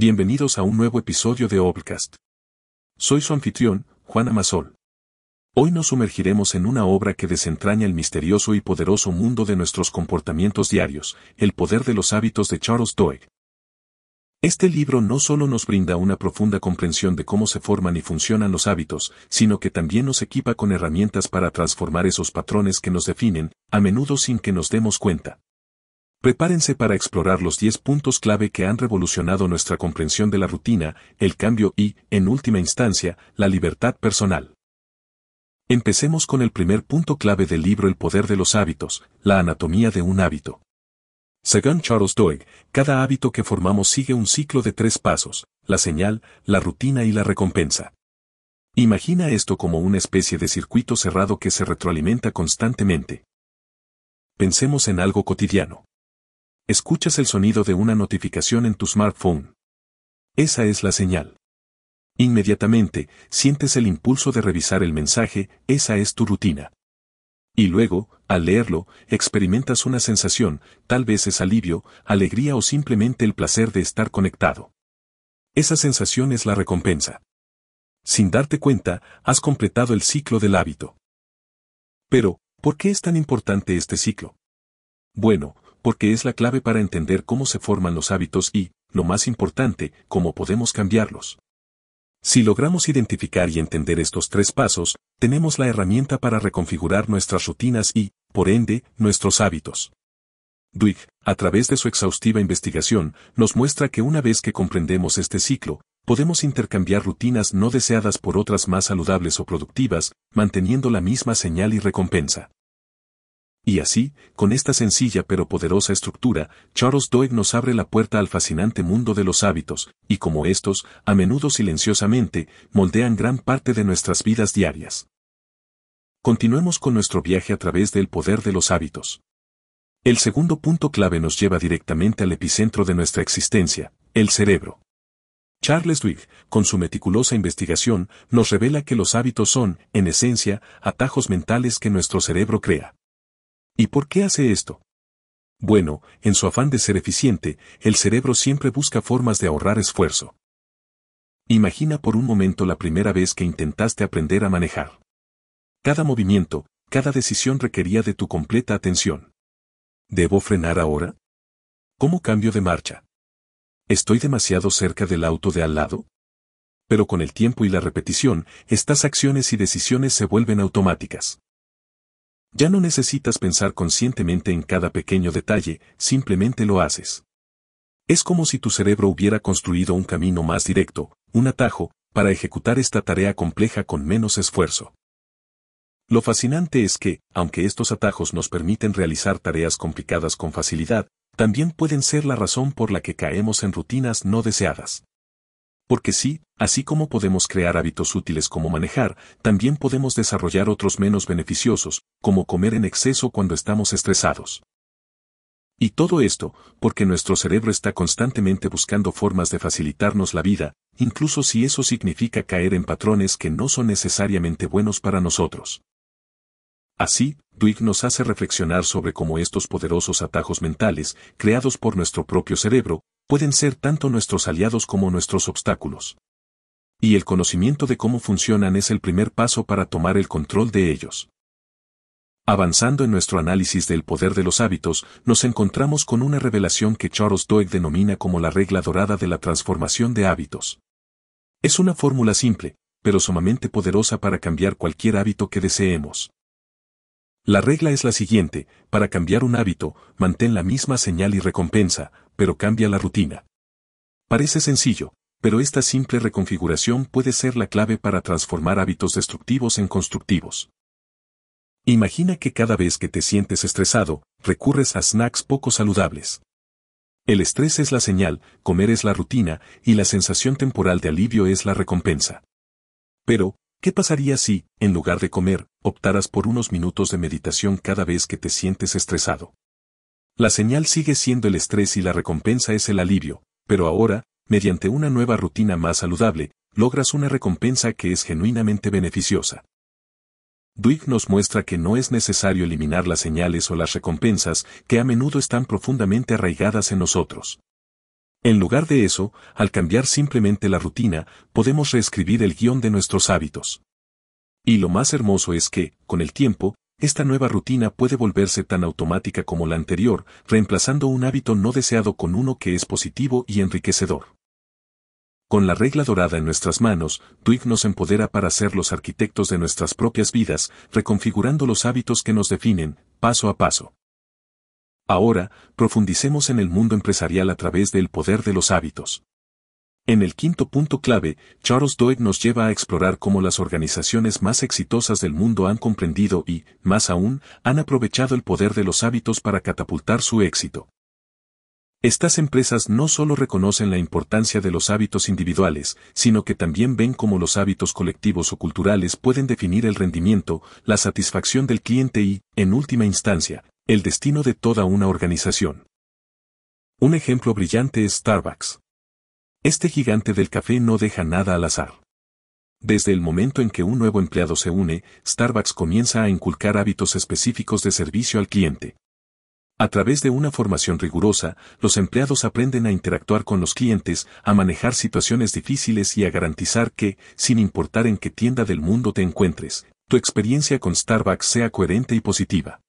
Bienvenidos a un nuevo episodio de Obcast. Soy su anfitrión, Juan Amasol. Hoy nos sumergiremos en una obra que desentraña el misterioso y poderoso mundo de nuestros comportamientos diarios, El poder de los hábitos de Charles Doig. Este libro no solo nos brinda una profunda comprensión de cómo se forman y funcionan los hábitos, sino que también nos equipa con herramientas para transformar esos patrones que nos definen, a menudo sin que nos demos cuenta. Prepárense para explorar los 10 puntos clave que han revolucionado nuestra comprensión de la rutina, el cambio y, en última instancia, la libertad personal. Empecemos con el primer punto clave del libro El poder de los hábitos, la anatomía de un hábito. Según Charles Doig, cada hábito que formamos sigue un ciclo de tres pasos, la señal, la rutina y la recompensa. Imagina esto como una especie de circuito cerrado que se retroalimenta constantemente. Pensemos en algo cotidiano. Escuchas el sonido de una notificación en tu smartphone. Esa es la señal. Inmediatamente, sientes el impulso de revisar el mensaje, esa es tu rutina. Y luego, al leerlo, experimentas una sensación, tal vez es alivio, alegría o simplemente el placer de estar conectado. Esa sensación es la recompensa. Sin darte cuenta, has completado el ciclo del hábito. Pero, ¿por qué es tan importante este ciclo? Bueno, porque es la clave para entender cómo se forman los hábitos y, lo más importante, cómo podemos cambiarlos. Si logramos identificar y entender estos tres pasos, tenemos la herramienta para reconfigurar nuestras rutinas y, por ende, nuestros hábitos. Duig, a través de su exhaustiva investigación, nos muestra que una vez que comprendemos este ciclo, podemos intercambiar rutinas no deseadas por otras más saludables o productivas, manteniendo la misma señal y recompensa. Y así, con esta sencilla pero poderosa estructura, Charles Doig nos abre la puerta al fascinante mundo de los hábitos, y como estos, a menudo silenciosamente, moldean gran parte de nuestras vidas diarias. Continuemos con nuestro viaje a través del poder de los hábitos. El segundo punto clave nos lleva directamente al epicentro de nuestra existencia, el cerebro. Charles Duhigg, con su meticulosa investigación, nos revela que los hábitos son, en esencia, atajos mentales que nuestro cerebro crea. ¿Y por qué hace esto? Bueno, en su afán de ser eficiente, el cerebro siempre busca formas de ahorrar esfuerzo. Imagina por un momento la primera vez que intentaste aprender a manejar. Cada movimiento, cada decisión requería de tu completa atención. ¿Debo frenar ahora? ¿Cómo cambio de marcha? ¿Estoy demasiado cerca del auto de al lado? Pero con el tiempo y la repetición, estas acciones y decisiones se vuelven automáticas. Ya no necesitas pensar conscientemente en cada pequeño detalle, simplemente lo haces. Es como si tu cerebro hubiera construido un camino más directo, un atajo, para ejecutar esta tarea compleja con menos esfuerzo. Lo fascinante es que, aunque estos atajos nos permiten realizar tareas complicadas con facilidad, también pueden ser la razón por la que caemos en rutinas no deseadas. Porque sí, así como podemos crear hábitos útiles como manejar, también podemos desarrollar otros menos beneficiosos, como comer en exceso cuando estamos estresados. Y todo esto, porque nuestro cerebro está constantemente buscando formas de facilitarnos la vida, incluso si eso significa caer en patrones que no son necesariamente buenos para nosotros. Así, Duig nos hace reflexionar sobre cómo estos poderosos atajos mentales, creados por nuestro propio cerebro, pueden ser tanto nuestros aliados como nuestros obstáculos. Y el conocimiento de cómo funcionan es el primer paso para tomar el control de ellos. Avanzando en nuestro análisis del poder de los hábitos, nos encontramos con una revelación que Charles Doig denomina como la regla dorada de la transformación de hábitos. Es una fórmula simple, pero sumamente poderosa para cambiar cualquier hábito que deseemos. La regla es la siguiente, para cambiar un hábito, mantén la misma señal y recompensa, pero cambia la rutina. Parece sencillo, pero esta simple reconfiguración puede ser la clave para transformar hábitos destructivos en constructivos. Imagina que cada vez que te sientes estresado, recurres a snacks poco saludables. El estrés es la señal, comer es la rutina, y la sensación temporal de alivio es la recompensa. Pero, ¿Qué pasaría si, en lugar de comer, optaras por unos minutos de meditación cada vez que te sientes estresado? La señal sigue siendo el estrés y la recompensa es el alivio, pero ahora, mediante una nueva rutina más saludable, logras una recompensa que es genuinamente beneficiosa. Duig nos muestra que no es necesario eliminar las señales o las recompensas que a menudo están profundamente arraigadas en nosotros. En lugar de eso, al cambiar simplemente la rutina, podemos reescribir el guion de nuestros hábitos. Y lo más hermoso es que, con el tiempo, esta nueva rutina puede volverse tan automática como la anterior, reemplazando un hábito no deseado con uno que es positivo y enriquecedor. Con la regla dorada en nuestras manos, Twig nos empodera para ser los arquitectos de nuestras propias vidas, reconfigurando los hábitos que nos definen, paso a paso. Ahora, profundicemos en el mundo empresarial a través del poder de los hábitos. En el quinto punto clave, Charles Doig nos lleva a explorar cómo las organizaciones más exitosas del mundo han comprendido y, más aún, han aprovechado el poder de los hábitos para catapultar su éxito. Estas empresas no solo reconocen la importancia de los hábitos individuales, sino que también ven cómo los hábitos colectivos o culturales pueden definir el rendimiento, la satisfacción del cliente y, en última instancia, el destino de toda una organización. Un ejemplo brillante es Starbucks. Este gigante del café no deja nada al azar. Desde el momento en que un nuevo empleado se une, Starbucks comienza a inculcar hábitos específicos de servicio al cliente. A través de una formación rigurosa, los empleados aprenden a interactuar con los clientes, a manejar situaciones difíciles y a garantizar que, sin importar en qué tienda del mundo te encuentres, tu experiencia con Starbucks sea coherente y positiva.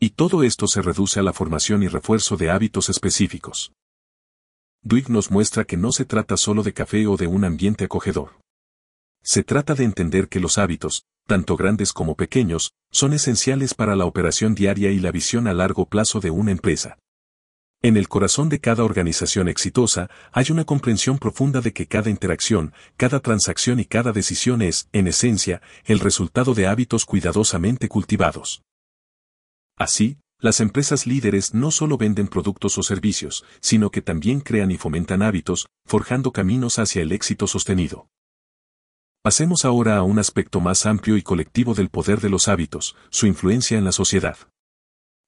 Y todo esto se reduce a la formación y refuerzo de hábitos específicos. Duig nos muestra que no se trata solo de café o de un ambiente acogedor. Se trata de entender que los hábitos, tanto grandes como pequeños, son esenciales para la operación diaria y la visión a largo plazo de una empresa. En el corazón de cada organización exitosa hay una comprensión profunda de que cada interacción, cada transacción y cada decisión es, en esencia, el resultado de hábitos cuidadosamente cultivados. Así, las empresas líderes no solo venden productos o servicios, sino que también crean y fomentan hábitos, forjando caminos hacia el éxito sostenido. Pasemos ahora a un aspecto más amplio y colectivo del poder de los hábitos, su influencia en la sociedad.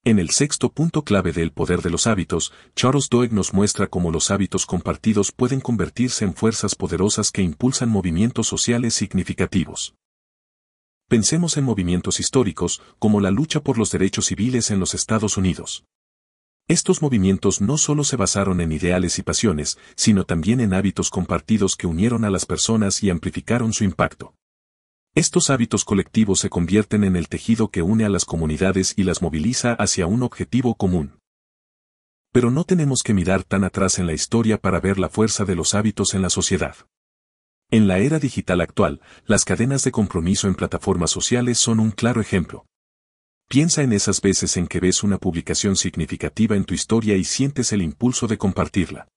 En el sexto punto clave del poder de los hábitos, Charles Doig nos muestra cómo los hábitos compartidos pueden convertirse en fuerzas poderosas que impulsan movimientos sociales significativos. Pensemos en movimientos históricos, como la lucha por los derechos civiles en los Estados Unidos. Estos movimientos no solo se basaron en ideales y pasiones, sino también en hábitos compartidos que unieron a las personas y amplificaron su impacto. Estos hábitos colectivos se convierten en el tejido que une a las comunidades y las moviliza hacia un objetivo común. Pero no tenemos que mirar tan atrás en la historia para ver la fuerza de los hábitos en la sociedad. En la era digital actual, las cadenas de compromiso en plataformas sociales son un claro ejemplo. Piensa en esas veces en que ves una publicación significativa en tu historia y sientes el impulso de compartirla.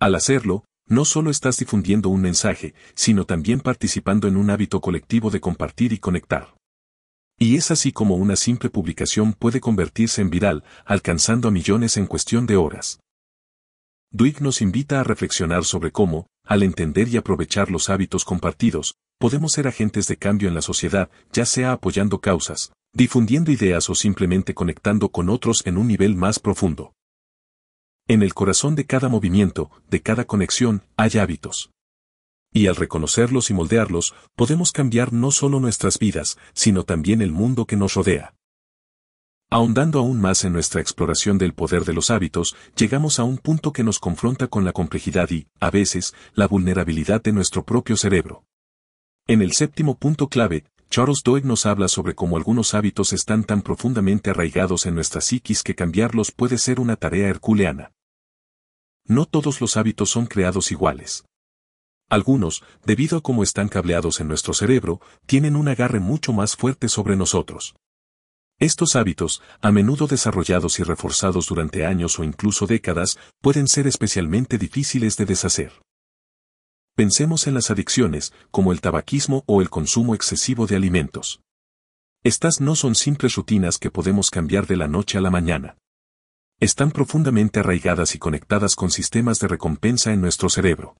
Al hacerlo, no solo estás difundiendo un mensaje, sino también participando en un hábito colectivo de compartir y conectar. Y es así como una simple publicación puede convertirse en viral, alcanzando a millones en cuestión de horas. Duig nos invita a reflexionar sobre cómo, al entender y aprovechar los hábitos compartidos, podemos ser agentes de cambio en la sociedad, ya sea apoyando causas, difundiendo ideas o simplemente conectando con otros en un nivel más profundo. En el corazón de cada movimiento, de cada conexión, hay hábitos. Y al reconocerlos y moldearlos, podemos cambiar no solo nuestras vidas, sino también el mundo que nos rodea. Ahondando aún más en nuestra exploración del poder de los hábitos, llegamos a un punto que nos confronta con la complejidad y, a veces, la vulnerabilidad de nuestro propio cerebro. En el séptimo punto clave, Charles Doig nos habla sobre cómo algunos hábitos están tan profundamente arraigados en nuestra psiquis que cambiarlos puede ser una tarea herculeana. No todos los hábitos son creados iguales. Algunos, debido a cómo están cableados en nuestro cerebro, tienen un agarre mucho más fuerte sobre nosotros. Estos hábitos, a menudo desarrollados y reforzados durante años o incluso décadas, pueden ser especialmente difíciles de deshacer. Pensemos en las adicciones, como el tabaquismo o el consumo excesivo de alimentos. Estas no son simples rutinas que podemos cambiar de la noche a la mañana. Están profundamente arraigadas y conectadas con sistemas de recompensa en nuestro cerebro.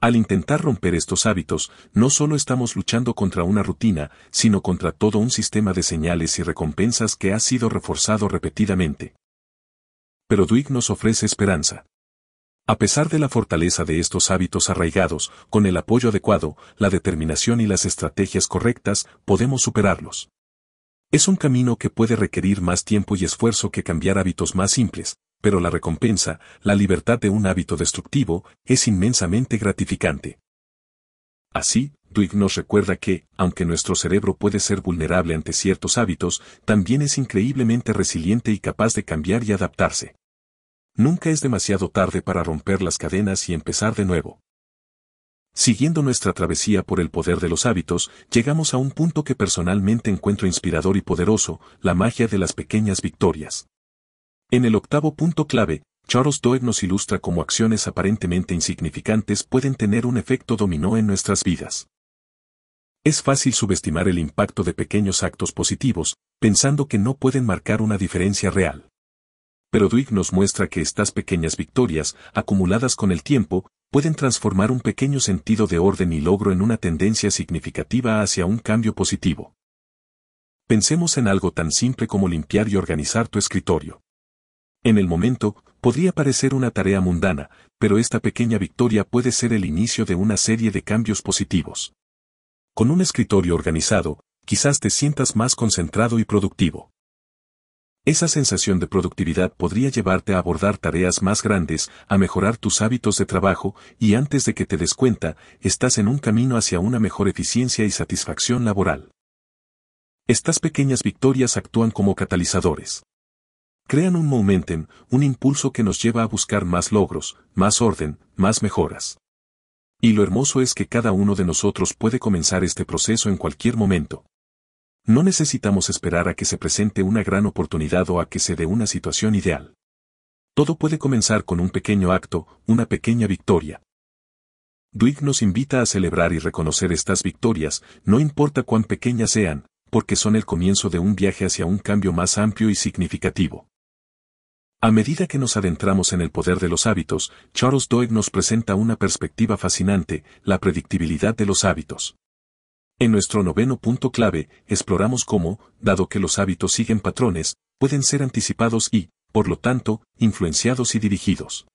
Al intentar romper estos hábitos, no solo estamos luchando contra una rutina, sino contra todo un sistema de señales y recompensas que ha sido reforzado repetidamente. Pero Duig nos ofrece esperanza. A pesar de la fortaleza de estos hábitos arraigados, con el apoyo adecuado, la determinación y las estrategias correctas, podemos superarlos. Es un camino que puede requerir más tiempo y esfuerzo que cambiar hábitos más simples, pero la recompensa, la libertad de un hábito destructivo, es inmensamente gratificante. Así, Duig nos recuerda que, aunque nuestro cerebro puede ser vulnerable ante ciertos hábitos, también es increíblemente resiliente y capaz de cambiar y adaptarse. Nunca es demasiado tarde para romper las cadenas y empezar de nuevo. Siguiendo nuestra travesía por el poder de los hábitos, llegamos a un punto que personalmente encuentro inspirador y poderoso, la magia de las pequeñas victorias. En el octavo punto clave, Charles Doeg nos ilustra cómo acciones aparentemente insignificantes pueden tener un efecto dominó en nuestras vidas. Es fácil subestimar el impacto de pequeños actos positivos, pensando que no pueden marcar una diferencia real. Pero Duig nos muestra que estas pequeñas victorias, acumuladas con el tiempo, pueden transformar un pequeño sentido de orden y logro en una tendencia significativa hacia un cambio positivo. Pensemos en algo tan simple como limpiar y organizar tu escritorio. En el momento, podría parecer una tarea mundana, pero esta pequeña victoria puede ser el inicio de una serie de cambios positivos. Con un escritorio organizado, quizás te sientas más concentrado y productivo. Esa sensación de productividad podría llevarte a abordar tareas más grandes, a mejorar tus hábitos de trabajo, y antes de que te des cuenta, estás en un camino hacia una mejor eficiencia y satisfacción laboral. Estas pequeñas victorias actúan como catalizadores. Crean un momentum, un impulso que nos lleva a buscar más logros, más orden, más mejoras. Y lo hermoso es que cada uno de nosotros puede comenzar este proceso en cualquier momento. No necesitamos esperar a que se presente una gran oportunidad o a que se dé una situación ideal. Todo puede comenzar con un pequeño acto, una pequeña victoria. Duig nos invita a celebrar y reconocer estas victorias, no importa cuán pequeñas sean, porque son el comienzo de un viaje hacia un cambio más amplio y significativo. A medida que nos adentramos en el poder de los hábitos, Charles Doig nos presenta una perspectiva fascinante, la predictibilidad de los hábitos. En nuestro noveno punto clave, exploramos cómo, dado que los hábitos siguen patrones, pueden ser anticipados y, por lo tanto, influenciados y dirigidos.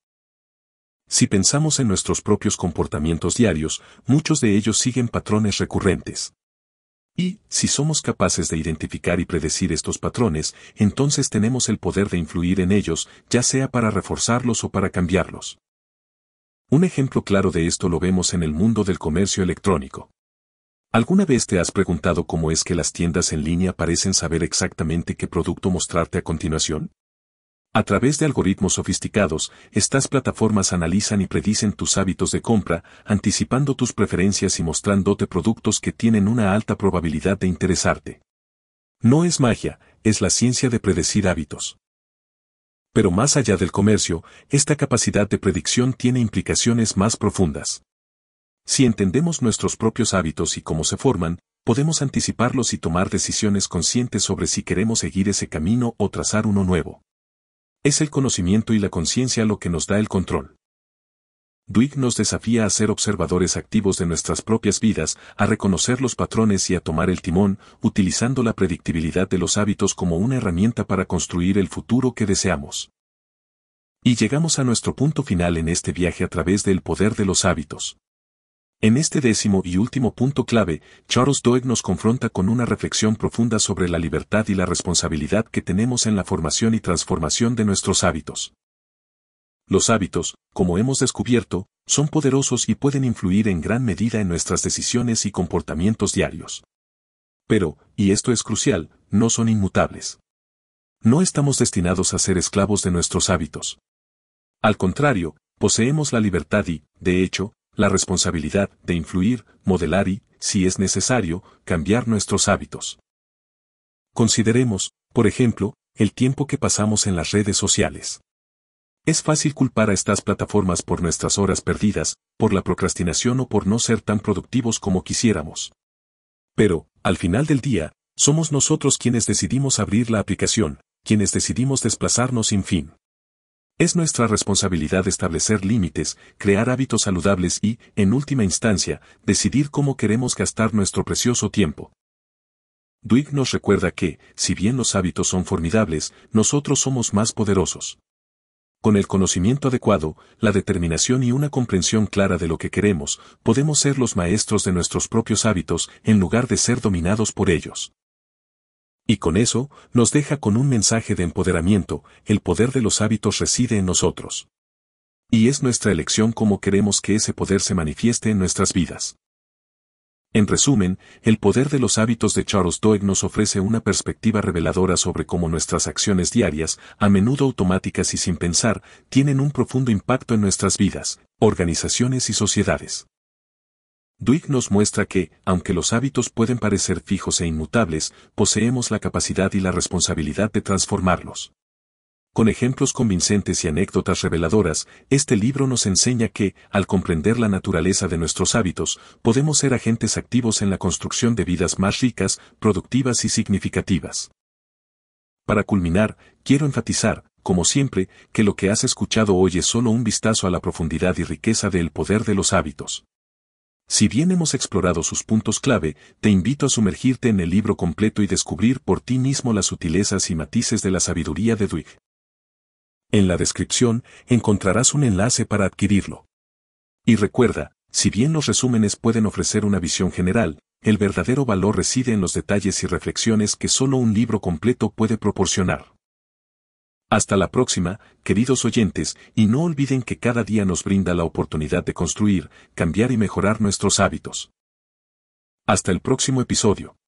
Si pensamos en nuestros propios comportamientos diarios, muchos de ellos siguen patrones recurrentes. Y, si somos capaces de identificar y predecir estos patrones, entonces tenemos el poder de influir en ellos, ya sea para reforzarlos o para cambiarlos. Un ejemplo claro de esto lo vemos en el mundo del comercio electrónico. ¿Alguna vez te has preguntado cómo es que las tiendas en línea parecen saber exactamente qué producto mostrarte a continuación? A través de algoritmos sofisticados, estas plataformas analizan y predicen tus hábitos de compra, anticipando tus preferencias y mostrándote productos que tienen una alta probabilidad de interesarte. No es magia, es la ciencia de predecir hábitos. Pero más allá del comercio, esta capacidad de predicción tiene implicaciones más profundas. Si entendemos nuestros propios hábitos y cómo se forman, podemos anticiparlos y tomar decisiones conscientes sobre si queremos seguir ese camino o trazar uno nuevo. Es el conocimiento y la conciencia lo que nos da el control. Duig nos desafía a ser observadores activos de nuestras propias vidas, a reconocer los patrones y a tomar el timón, utilizando la predictibilidad de los hábitos como una herramienta para construir el futuro que deseamos. Y llegamos a nuestro punto final en este viaje a través del poder de los hábitos. En este décimo y último punto clave, Charles Doeg nos confronta con una reflexión profunda sobre la libertad y la responsabilidad que tenemos en la formación y transformación de nuestros hábitos. Los hábitos, como hemos descubierto, son poderosos y pueden influir en gran medida en nuestras decisiones y comportamientos diarios. Pero, y esto es crucial, no son inmutables. No estamos destinados a ser esclavos de nuestros hábitos. Al contrario, poseemos la libertad y, de hecho, la responsabilidad de influir, modelar y, si es necesario, cambiar nuestros hábitos. Consideremos, por ejemplo, el tiempo que pasamos en las redes sociales. Es fácil culpar a estas plataformas por nuestras horas perdidas, por la procrastinación o por no ser tan productivos como quisiéramos. Pero, al final del día, somos nosotros quienes decidimos abrir la aplicación, quienes decidimos desplazarnos sin fin. Es nuestra responsabilidad establecer límites, crear hábitos saludables y, en última instancia, decidir cómo queremos gastar nuestro precioso tiempo. Duig nos recuerda que, si bien los hábitos son formidables, nosotros somos más poderosos. Con el conocimiento adecuado, la determinación y una comprensión clara de lo que queremos, podemos ser los maestros de nuestros propios hábitos en lugar de ser dominados por ellos. Y con eso, nos deja con un mensaje de empoderamiento, el poder de los hábitos reside en nosotros. Y es nuestra elección cómo queremos que ese poder se manifieste en nuestras vidas. En resumen, el poder de los hábitos de Charles Doig nos ofrece una perspectiva reveladora sobre cómo nuestras acciones diarias, a menudo automáticas y sin pensar, tienen un profundo impacto en nuestras vidas, organizaciones y sociedades. Duig nos muestra que, aunque los hábitos pueden parecer fijos e inmutables, poseemos la capacidad y la responsabilidad de transformarlos. Con ejemplos convincentes y anécdotas reveladoras, este libro nos enseña que, al comprender la naturaleza de nuestros hábitos, podemos ser agentes activos en la construcción de vidas más ricas, productivas y significativas. Para culminar, quiero enfatizar, como siempre, que lo que has escuchado hoy es solo un vistazo a la profundidad y riqueza del poder de los hábitos. Si bien hemos explorado sus puntos clave, te invito a sumergirte en el libro completo y descubrir por ti mismo las sutilezas y matices de la sabiduría de Duig. En la descripción encontrarás un enlace para adquirirlo. Y recuerda, si bien los resúmenes pueden ofrecer una visión general, el verdadero valor reside en los detalles y reflexiones que solo un libro completo puede proporcionar. Hasta la próxima, queridos oyentes, y no olviden que cada día nos brinda la oportunidad de construir, cambiar y mejorar nuestros hábitos. Hasta el próximo episodio.